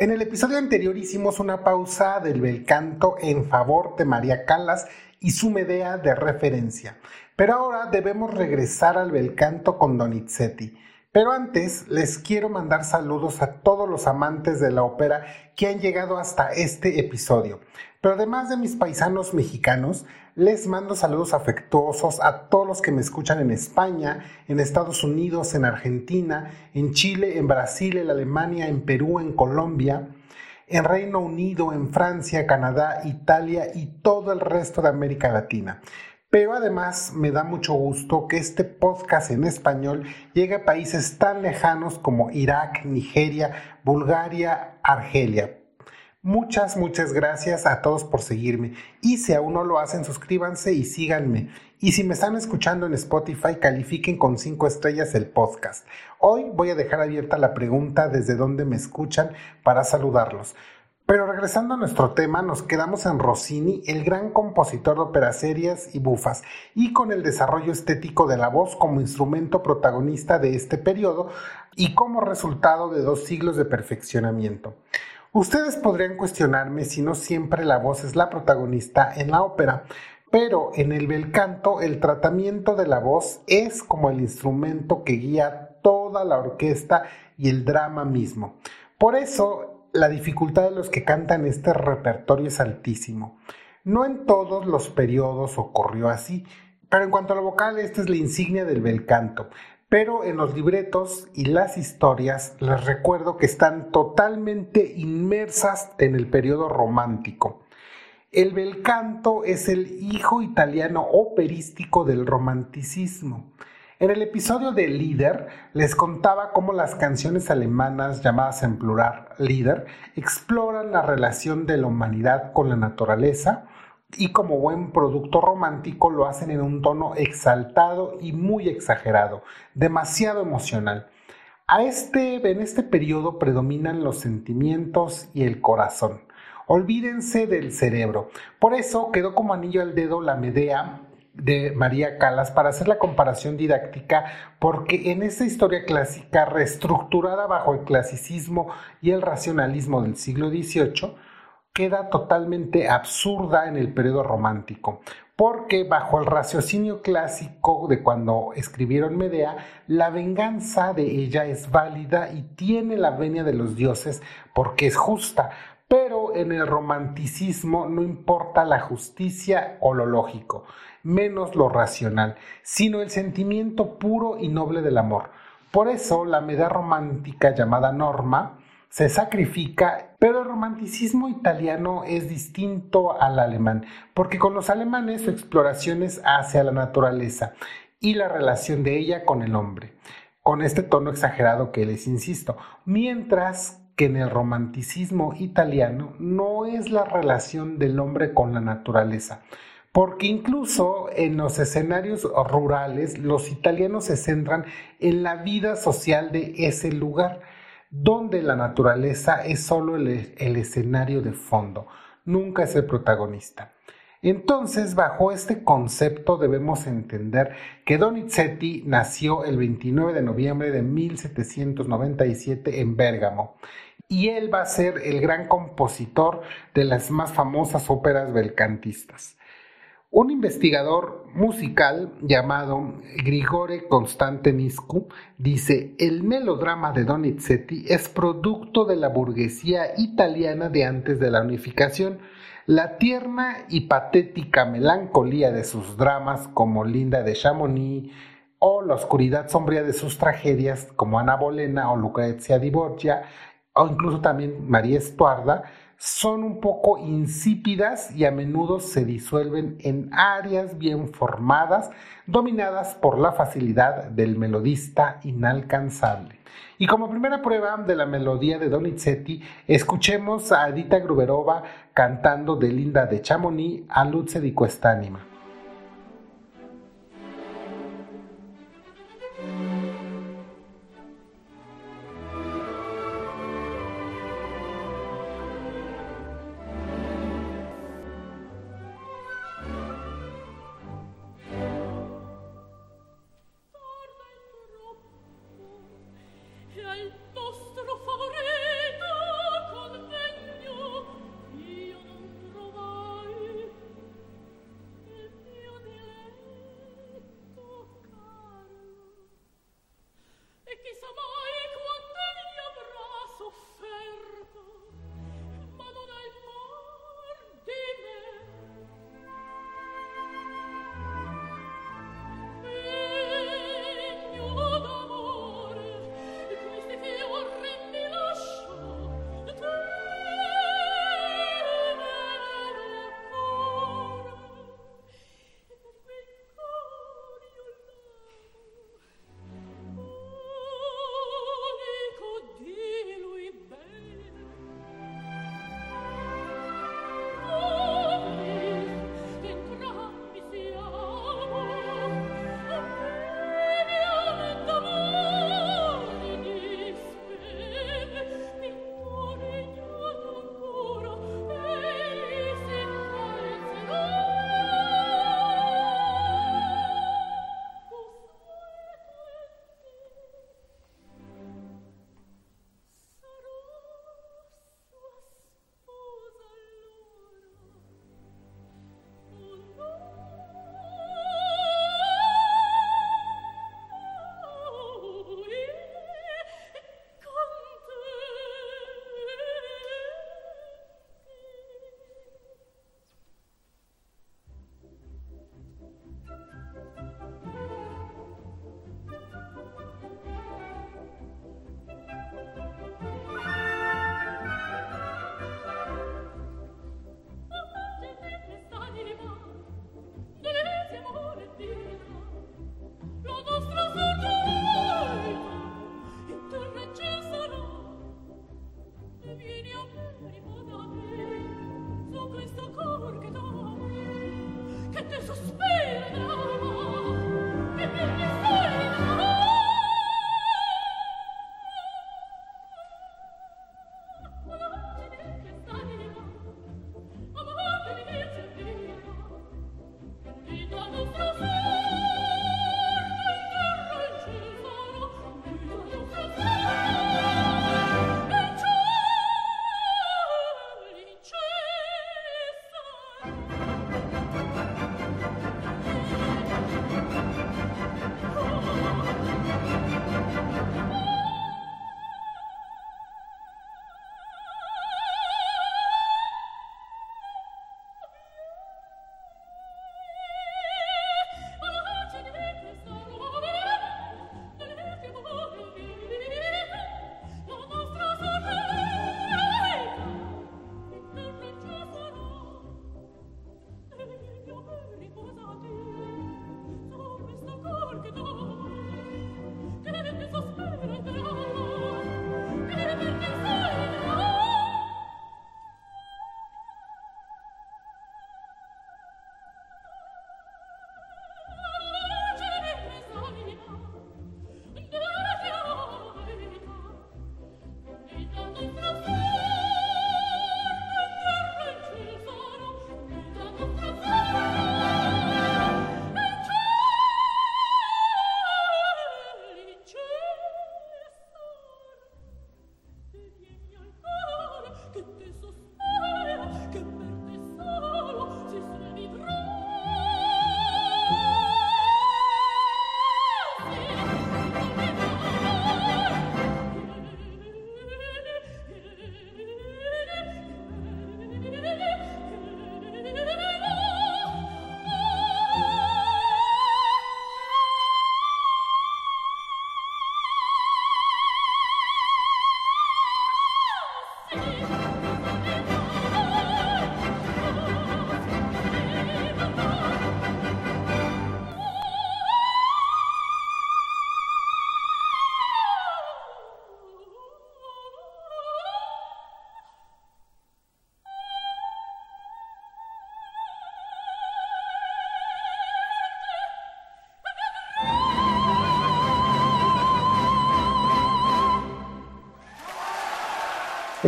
En el episodio anterior hicimos una pausa del bel canto en favor de María Calas y su Medea de referencia, pero ahora debemos regresar al bel canto con Donizetti. Pero antes les quiero mandar saludos a todos los amantes de la ópera que han llegado hasta este episodio. Pero además de mis paisanos mexicanos, les mando saludos afectuosos a todos los que me escuchan en España, en Estados Unidos, en Argentina, en Chile, en Brasil, en Alemania, en Perú, en Colombia, en Reino Unido, en Francia, Canadá, Italia y todo el resto de América Latina. Pero además me da mucho gusto que este podcast en español llegue a países tan lejanos como Irak, Nigeria, Bulgaria, Argelia. Muchas, muchas gracias a todos por seguirme. Y si aún no lo hacen, suscríbanse y síganme. Y si me están escuchando en Spotify, califiquen con 5 estrellas el podcast. Hoy voy a dejar abierta la pregunta desde dónde me escuchan para saludarlos. Pero regresando a nuestro tema, nos quedamos en Rossini, el gran compositor de óperas serias y bufas, y con el desarrollo estético de la voz como instrumento protagonista de este periodo y como resultado de dos siglos de perfeccionamiento. Ustedes podrían cuestionarme si no siempre la voz es la protagonista en la ópera, pero en el bel canto el tratamiento de la voz es como el instrumento que guía toda la orquesta y el drama mismo. Por eso la dificultad de los que cantan este repertorio es altísimo. No en todos los periodos ocurrió así, pero en cuanto a lo vocal, esta es la insignia del bel canto. Pero en los libretos y las historias les recuerdo que están totalmente inmersas en el periodo romántico. El bel canto es el hijo italiano operístico del romanticismo. En el episodio de Líder les contaba cómo las canciones alemanas llamadas en plural Líder exploran la relación de la humanidad con la naturaleza y como buen producto romántico lo hacen en un tono exaltado y muy exagerado, demasiado emocional. A este, en este periodo predominan los sentimientos y el corazón. Olvídense del cerebro. Por eso quedó como anillo al dedo la Medea de María Calas para hacer la comparación didáctica, porque en esa historia clásica reestructurada bajo el clasicismo y el racionalismo del siglo XVIII, queda totalmente absurda en el periodo romántico, porque bajo el raciocinio clásico de cuando escribieron Medea, la venganza de ella es válida y tiene la venia de los dioses porque es justa, pero en el romanticismo no importa la justicia o lo lógico, menos lo racional, sino el sentimiento puro y noble del amor. Por eso la medida romántica llamada Norma se sacrifica, pero el romanticismo italiano es distinto al alemán, porque con los alemanes su exploración es hacia la naturaleza y la relación de ella con el hombre, con este tono exagerado que les insisto, mientras que en el romanticismo italiano no es la relación del hombre con la naturaleza, porque incluso en los escenarios rurales los italianos se centran en la vida social de ese lugar, donde la naturaleza es solo el, escenario de fondo, nunca es el protagonista. Entonces, bajo este concepto debemos entender que Donizetti nació el 29 de noviembre de 1797 en Bérgamo y él va a ser el gran compositor de las más famosas óperas belcantistas. Un investigador musical llamado Grigore Constantinescu dice, el melodrama de Donizetti es producto de la burguesía italiana de antes de la unificación. La tierna y patética melancolía de sus dramas como Linda de Chamonix o la oscuridad sombría de sus tragedias como Ana Bolena o Lucrezia di Borgia o incluso también María Estuarda, son un poco insípidas y a menudo se disuelven en áreas bien formadas, dominadas por la facilidad del melodista inalcanzable. Y como primera prueba de la melodía de Donizetti, escuchemos a Edita Gruberova cantando de Linda de Chamonix a Luce di.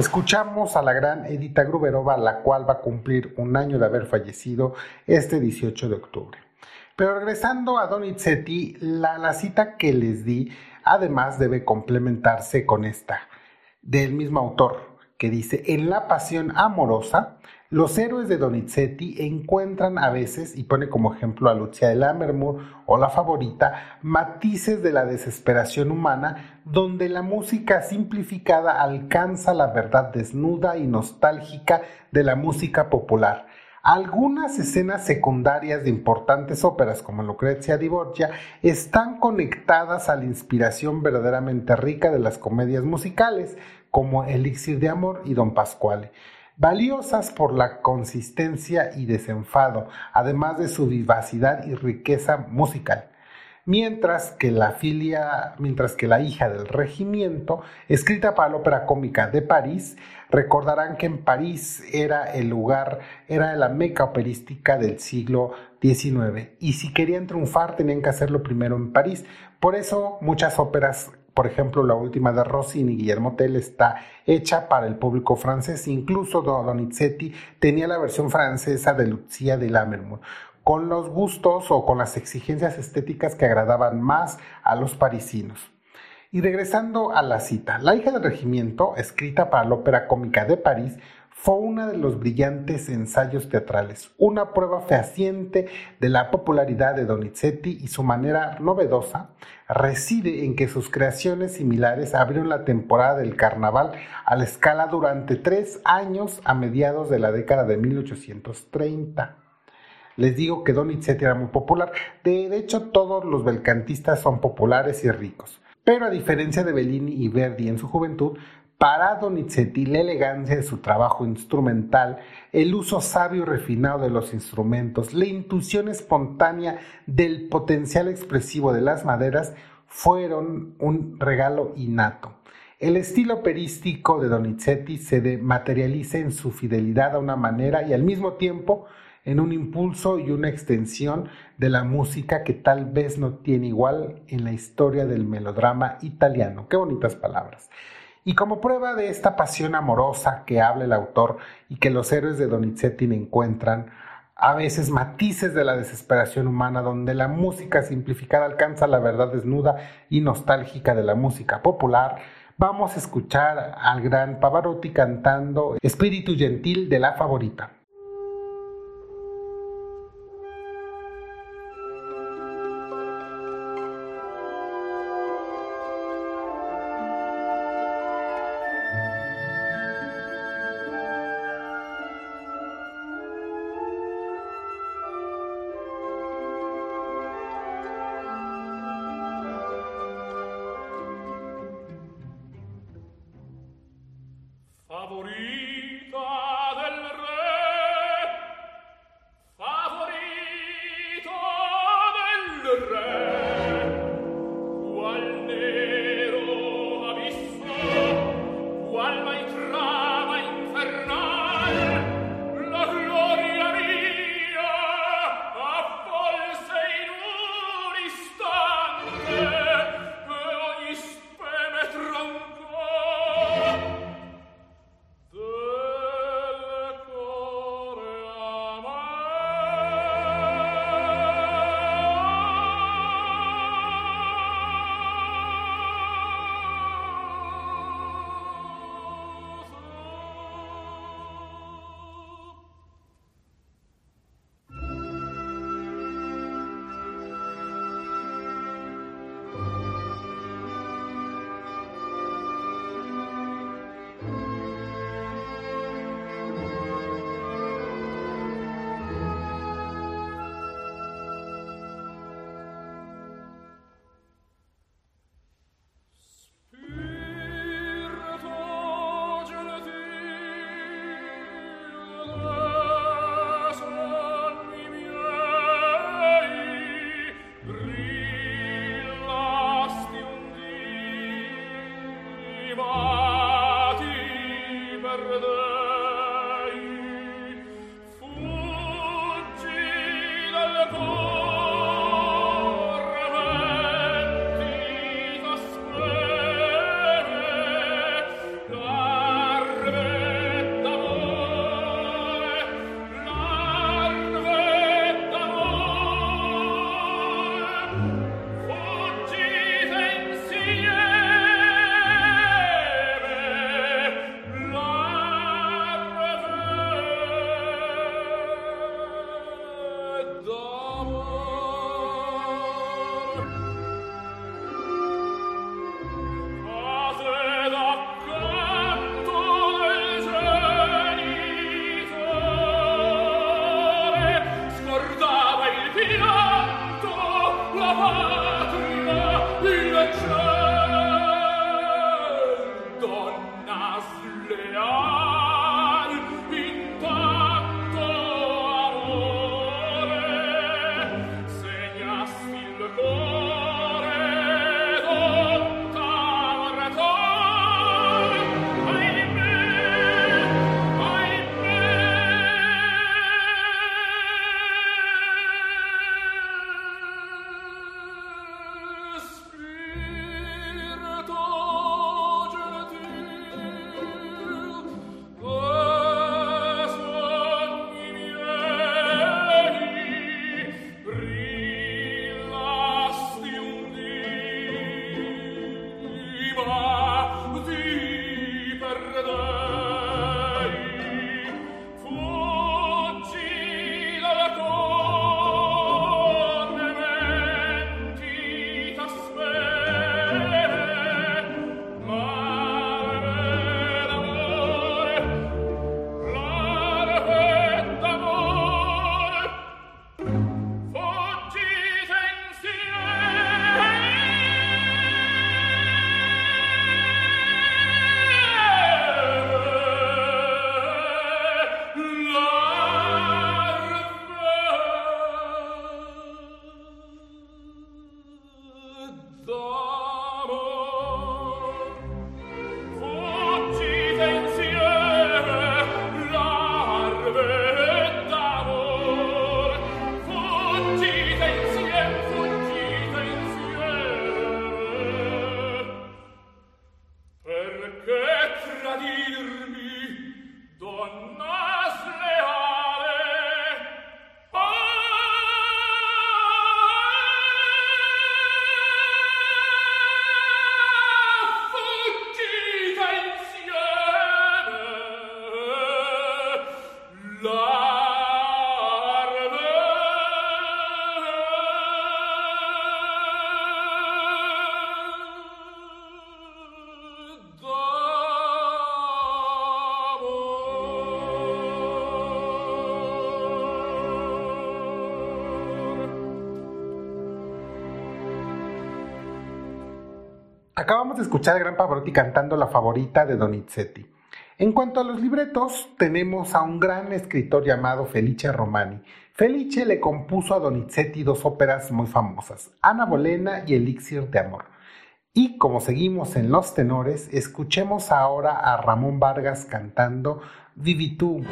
Escuchamos a la gran Edita Gruberova, la cual va a cumplir un año de haber fallecido este 18 de octubre. Pero regresando a Donizetti, la, la cita que les di además debe complementarse con esta, del mismo autor, que dice, en la pasión amorosa, los héroes de Donizetti encuentran a veces, y pone como ejemplo a Lucia de Lammermoor o la favorita, matices de la desesperación humana donde la música simplificada alcanza la verdad desnuda y nostálgica de la música popular. Algunas escenas secundarias de importantes óperas como Lucrezia di Borgia están conectadas a la inspiración verdaderamente rica de las comedias musicales, como Elixir de Amor y Don Pasquale valiosas por la consistencia y desenfado, además de su vivacidad y riqueza musical. Mientras que la filia, mientras que la hija del regimiento, escrita para la ópera cómica de París, recordarán que en París era el lugar, era la meca operística del siglo XIX, y si querían triunfar tenían que hacerlo primero en París. Por eso muchas óperas por ejemplo, la última de Rossini, Guillermo Tell, está hecha para el público francés. Incluso Donizetti tenía la versión francesa de Lucia de Lammermoor, con los gustos o con las exigencias estéticas que agradaban más a los parisinos. Y regresando a la cita, La hija del regimiento, escrita para la Ópera Cómica de París, fue uno de los brillantes ensayos teatrales, una prueba fehaciente de la popularidad de Donizetti y su manera novedosa reside en que sus creaciones similares abrieron la temporada del carnaval a la escala durante tres años a mediados de la década de 1830. Les digo que Donizetti era muy popular, de hecho todos los belcantistas son populares y ricos. Pero a diferencia de Bellini y Verdi en su juventud, para Donizetti, la elegancia de su trabajo instrumental, el uso sabio y refinado de los instrumentos, la intuición espontánea del potencial expresivo de las maderas fueron un regalo innato. El estilo operístico de Donizetti se materializa en su fidelidad a una manera y al mismo tiempo en un impulso y una extensión de la música que tal vez no tiene igual en la historia del melodrama italiano. Qué bonitas palabras. Y como prueba de esta pasión amorosa que habla el autor y que los héroes de Donizetti encuentran, a veces matices de la desesperación humana donde la música simplificada alcanza la verdad desnuda y nostálgica de la música popular, vamos a escuchar al gran Pavarotti cantando Espíritu Gentil de la favorita. Acabamos de escuchar a Gran Pavarotti cantando la favorita de Donizetti. En cuanto a los libretos, tenemos a un gran escritor llamado Felice Romani. Felice le compuso a Donizetti dos óperas muy famosas, Ana Bolena y Elixir de Amor. Y como seguimos en los tenores, escuchemos ahora a Ramón Vargas cantando Vivi tú.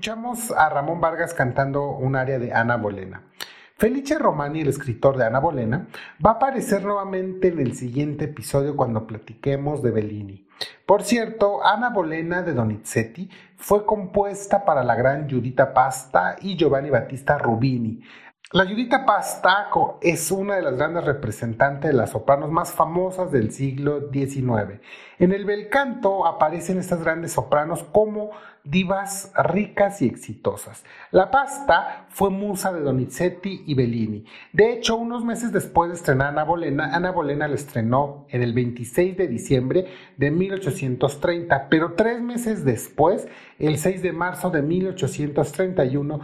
Escuchamos a Ramón Vargas cantando un área de Ana Bolena. Felice Romani, el escritor de Ana Bolena, va a aparecer nuevamente en el siguiente episodio cuando platiquemos de Bellini. Por cierto, Ana Bolena de Donizetti fue compuesta para la gran Giuditta Pasta y Giovanni Battista Rubini, la Judita Pastaco es una de las grandes representantes de las sopranos más famosas del siglo XIX. En el bel canto aparecen estas grandes sopranos como divas ricas y exitosas. La Pasta fue musa de Donizetti y Bellini. De hecho, unos meses después de estrenar Ana Bolena, Ana Bolena la estrenó en el 26 de diciembre de 1830, pero tres meses después, el 6 de marzo de 1831,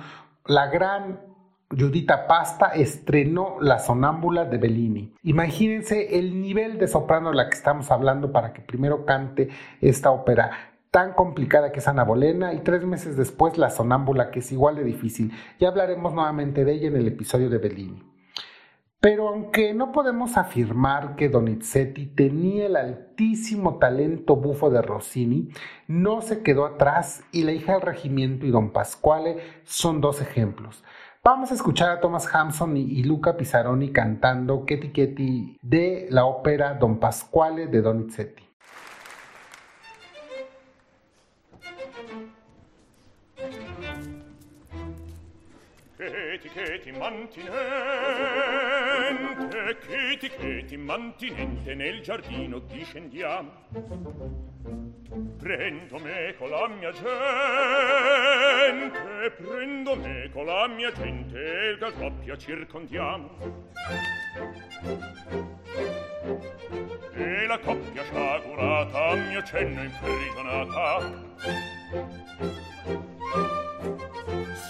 la gran Judita Pasta estrenó La Sonámbula de Bellini. Imagínense el nivel de soprano de la que estamos hablando para que primero cante esta ópera tan complicada que es Ana Bolena y tres meses después La Sonámbula que es igual de difícil. Ya hablaremos nuevamente de ella en el episodio de Bellini. Pero aunque no podemos afirmar que Donizetti tenía el altísimo talento bufo de Rossini, no se quedó atrás y La hija del regimiento y Don Pasquale son dos ejemplos. Vamos a escuchar a Thomas Hampson y, Luca Pizzaroni cantando Ketty Ketty de la ópera Don Pasquale de Donizetti. cheti cheti mantinente cheti cheti mantinente nel giardino discendiamo prendo me con la mia gente prendo me con la mia gente il galoppia circondiamo e la coppia sciagurata a mio cenno imprigionata.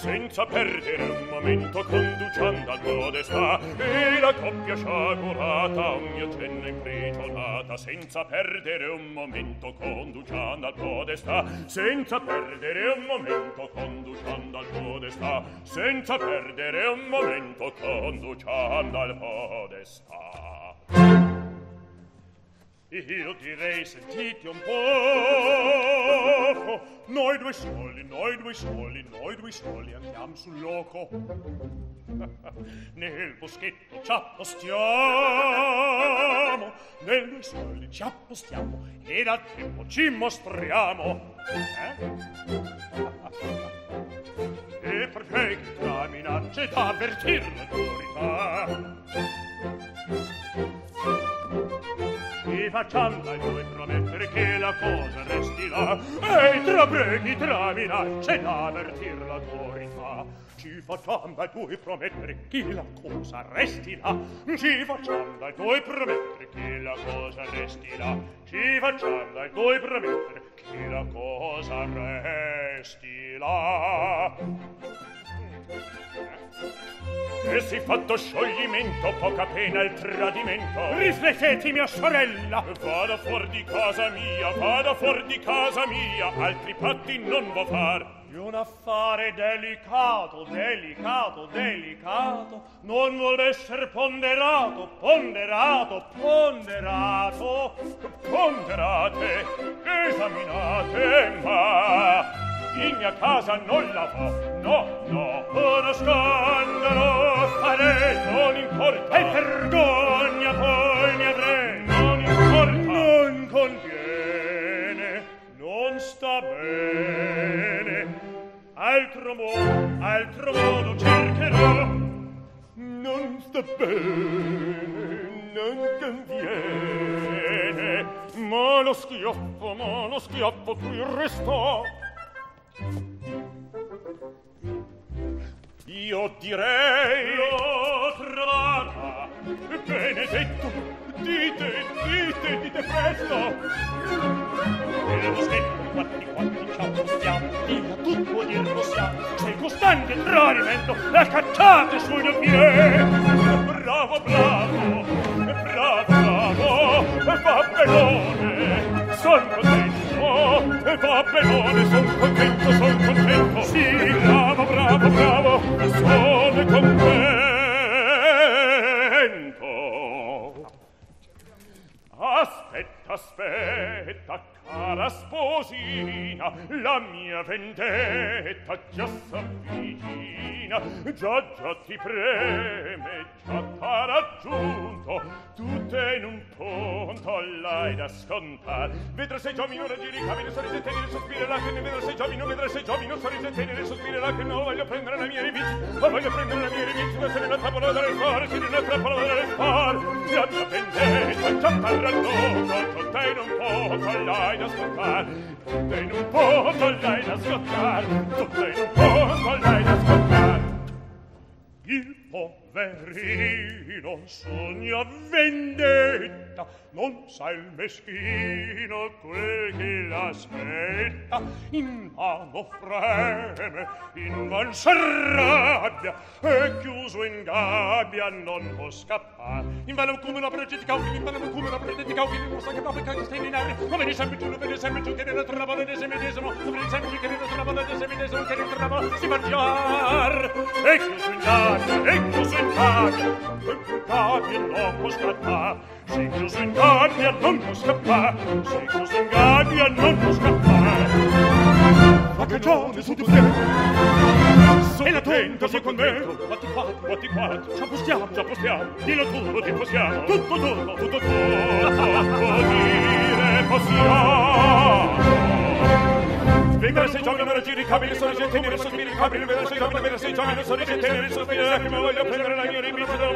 Senza perdere un momento conduciando al podestà e la coppia sciagurata a mio cenno imprigionata. Senza perdere un momento conduciando conduciando al podestà senza perdere un momento conduciando al podestà senza perdere un momento conduciando al podestà. Io direi sentite un po' Noi due soli, noi due soli, noi due soli andiamo sul loco Nel boschetto ci appostiamo Nel due soli ci appostiamo E da tempo ci mostriamo. Eh? e perché che tra minacce da avvertir l'autorità Ci facciamo ai due promettere che la cosa resti là. E tra venit ramina ce l'avertir l'autorità ci facciam dai tuoi promettere che la cosa restirà. Ci facciam dai tuoi promettere che la cosa restirà. Ci facciam dai tuoi promettere che la cosa restirà. E si fatto scioglimento, poca pena il tradimento. Riflettete, mia sorella! Vada fuor di casa mia, vada fuor di casa mia, altri patti non vo far. Di un affare delicato, delicato, delicato, non vuol esser ponderato, ponderato, ponderato. Ponderate, esaminate, ma in mia casa non la fa. No no uno scandalo fare non importa. E vergogna poi mi avrei non importa. Non conviene non sta bene. Altro modo altro modo cercherò. Non sta bene non conviene. Ma lo schiaffo ma lo schiaffo qui restò. Io direi l'ho trovata Benedetto Dite, dite, dite presto. Nella moschetta quanti, quanti, di quattro ciao possiamo Via tutto dir possiamo Se costante il tradimento La cacciate sugli piedi. Bravo, bravo Bravo, bravo Fa sono Son contento e va benone, son contento, son contento. Sì, bravo, bravo, bravo, sono contento. Aspetta, aspetta, cara sposina, la mia vendetta già s'avvicina, già già ti preme, già t'ha raggiunto tutte in un punto l'hai da scontare. Vedrà sei giovine, ora giri, camine, sorrisi e tenere, sospire lacrime. Vedrà sei giovine, vedrà sei giovine, sorrisi e tenere, sospire lacrime. Non voglio prendere la mia rivizia, non voglio prendere la mia rivizia, ma se ne la trappola da restare, se ne la trappola da restare. Viaggia pendente, giamparra lungo, tutte in un punto l'hai da scontar Tutte in un punto l'hai da scontar tutte in un punto l'hai da scontar Il poverino sogna vendetta. Non sa il meschino quel che l'aspetta in mano freme in man s'arrabbia e chiuso in gabbia non può scappare In vano come una progetti cauchi, in vano come una progetti cauchi, non sa che va per sterminare. Come ne sempre giù, come ne sempre giù, che ne trovano di se medesimo, come ne sempre giù, che ne trovano di se medesimo, che ne trovano si mangiar. Ecco su in gabbia, ecco su in gabbia, ecco gabbia non può scappare. Se tu sen guardia non può scappare sei tu sen guardia non può scappare. La cagione su di te? E la tenta sei con me quatti quattro quatti quattro ci appostiamo ci appostiamo. Dillo tu ti possiamo tutto tutto tutto tutto dire possiamo. Vedere se giovane non giri capelli sono gente nere sospiri capelli vedere se giovane vedere se giovane sono gente nere sospiri lacrime voglio prendere la mia ribici dalla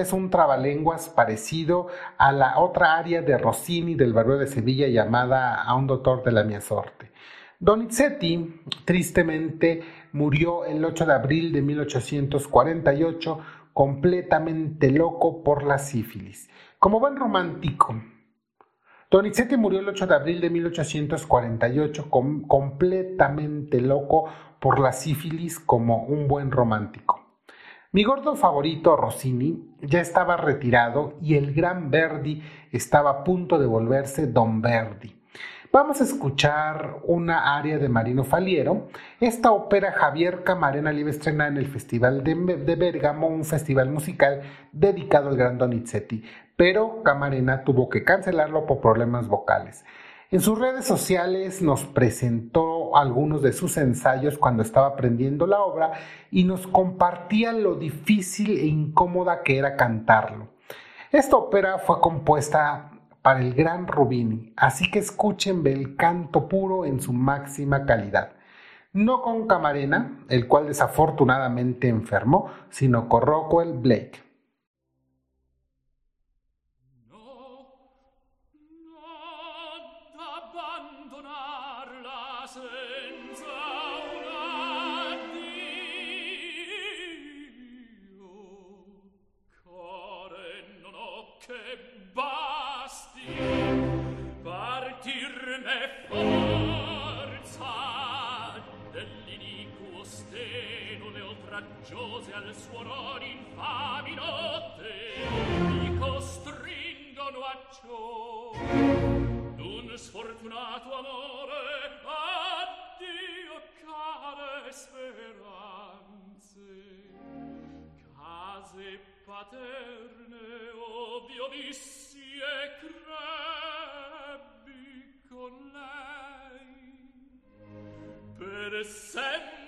es un trabalenguas parecido a la otra área de Rossini del Barrio de Sevilla llamada A un doctor de la mia sorte. Donizetti, tristemente, murió el 8 de abril de 1848 completamente loco por la sífilis. Como buen romántico, Donizetti murió el 8 de abril de 1848 com completamente loco por la sífilis como un buen romántico. Mi gordo favorito, Rossini, ya estaba retirado y el gran Verdi estaba a punto de volverse Don Verdi. Vamos a escuchar una aria de Marino Faliero. Esta ópera Javier Camarena la iba a estrenar en el Festival de, de Bérgamo, un festival musical dedicado al gran Donizetti, pero Camarena tuvo que cancelarlo por problemas vocales. En sus redes sociales nos presentó algunos de sus ensayos cuando estaba aprendiendo la obra y nos compartía lo difícil e incómoda que era cantarlo. Esta ópera fue compuesta para el gran Rubini, así que escuchen el canto puro en su máxima calidad. No con Camarena, el cual desafortunadamente enfermó, sino con Rockwell Blake. speranze. Case paterne obiovissi e crebbi con lei. Per sempre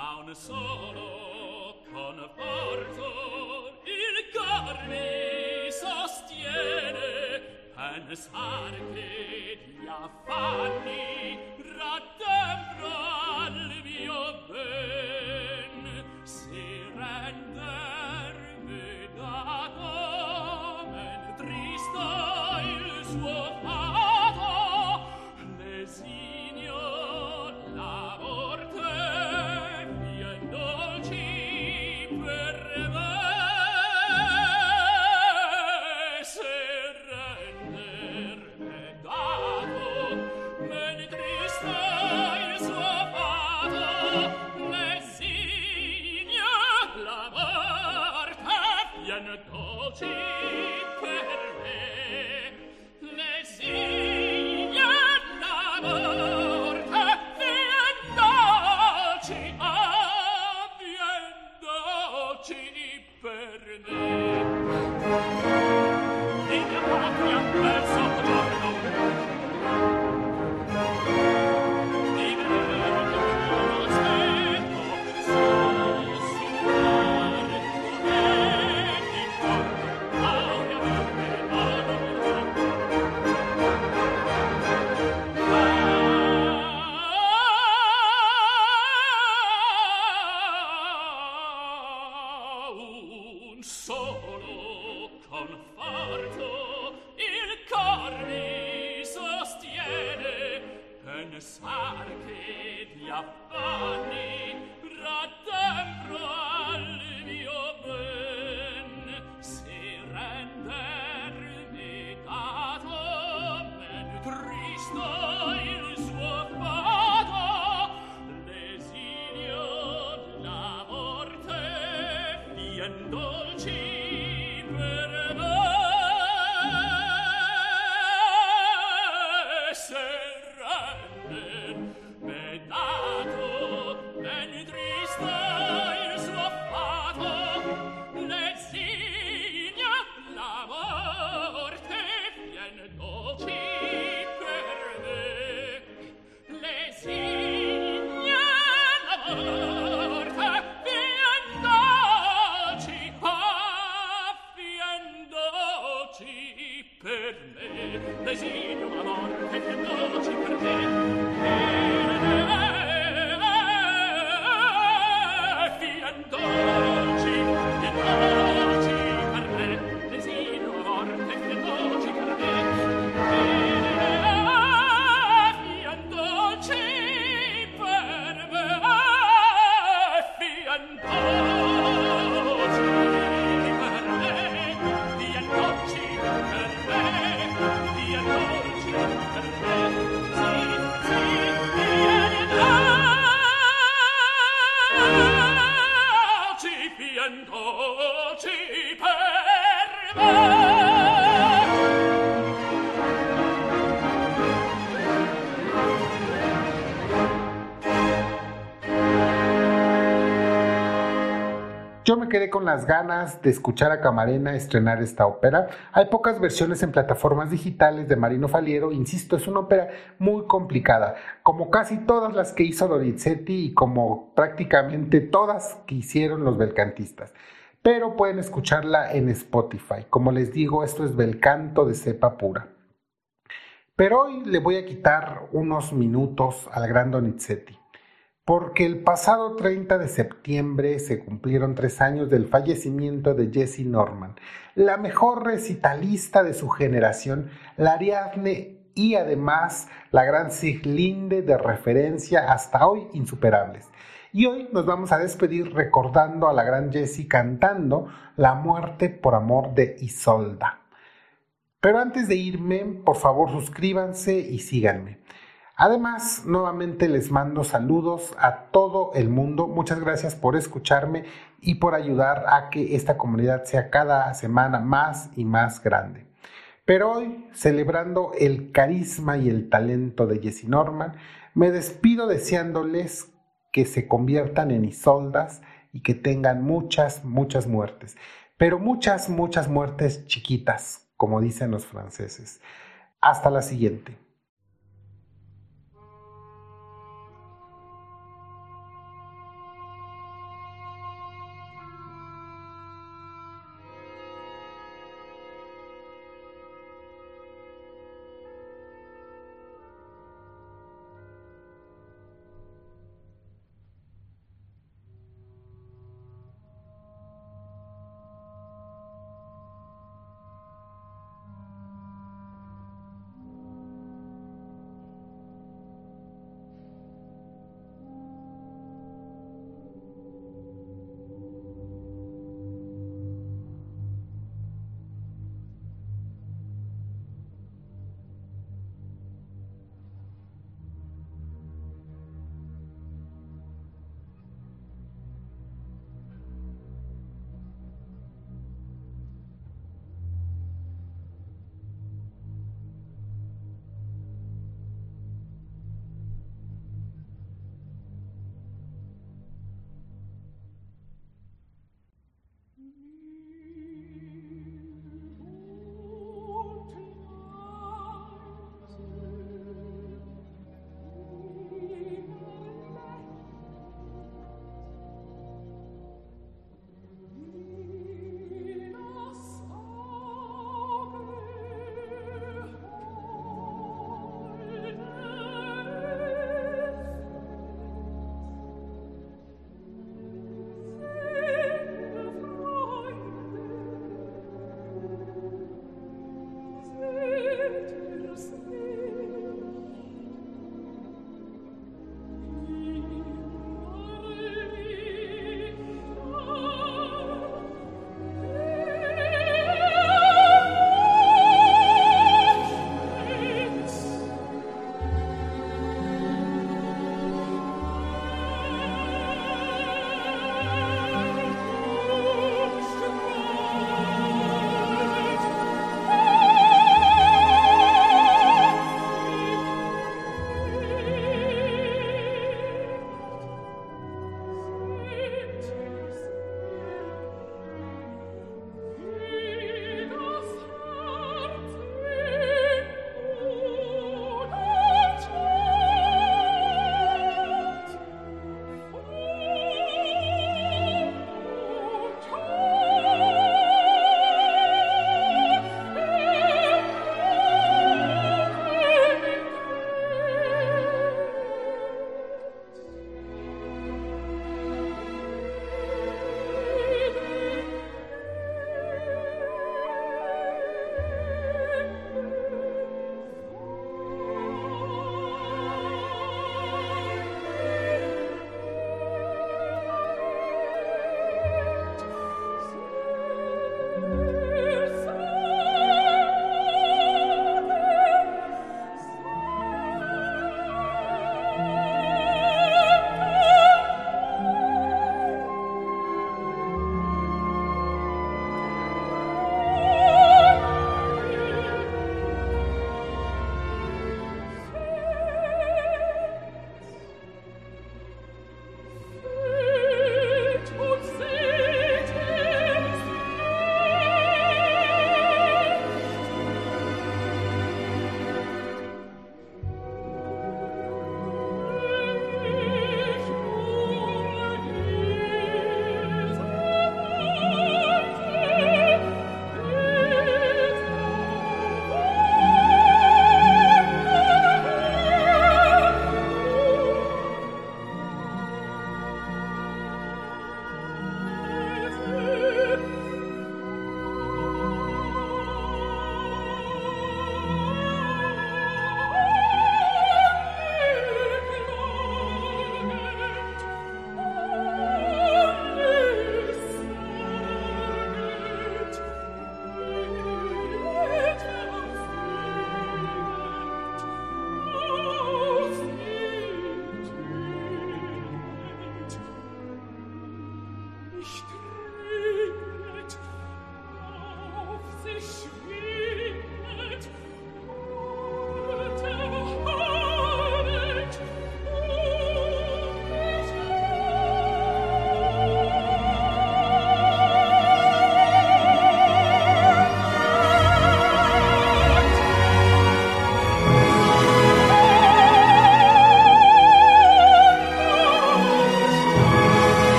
ma solo con forza il cor mi sostiene pensar che gli affanni raggiungono Giovanni Yo me quedé con las ganas de escuchar a Camarena estrenar esta ópera. Hay pocas versiones en plataformas digitales de Marino Faliero, insisto, es una ópera muy complicada, como casi todas las que hizo Donizetti y como prácticamente todas que hicieron los belcantistas. Pero pueden escucharla en Spotify. Como les digo, esto es Belcanto de cepa pura. Pero hoy le voy a quitar unos minutos al gran Donizetti porque el pasado 30 de septiembre se cumplieron tres años del fallecimiento de Jessie Norman, la mejor recitalista de su generación, la Ariadne y además la gran Siglinde de referencia hasta hoy insuperables. Y hoy nos vamos a despedir recordando a la gran Jessie cantando La muerte por amor de Isolda. Pero antes de irme, por favor suscríbanse y síganme. Además, nuevamente les mando saludos a todo el mundo. Muchas gracias por escucharme y por ayudar a que esta comunidad sea cada semana más y más grande. Pero hoy, celebrando el carisma y el talento de Jessie Norman, me despido deseándoles que se conviertan en isoldas y que tengan muchas, muchas muertes. Pero muchas, muchas muertes chiquitas, como dicen los franceses. Hasta la siguiente.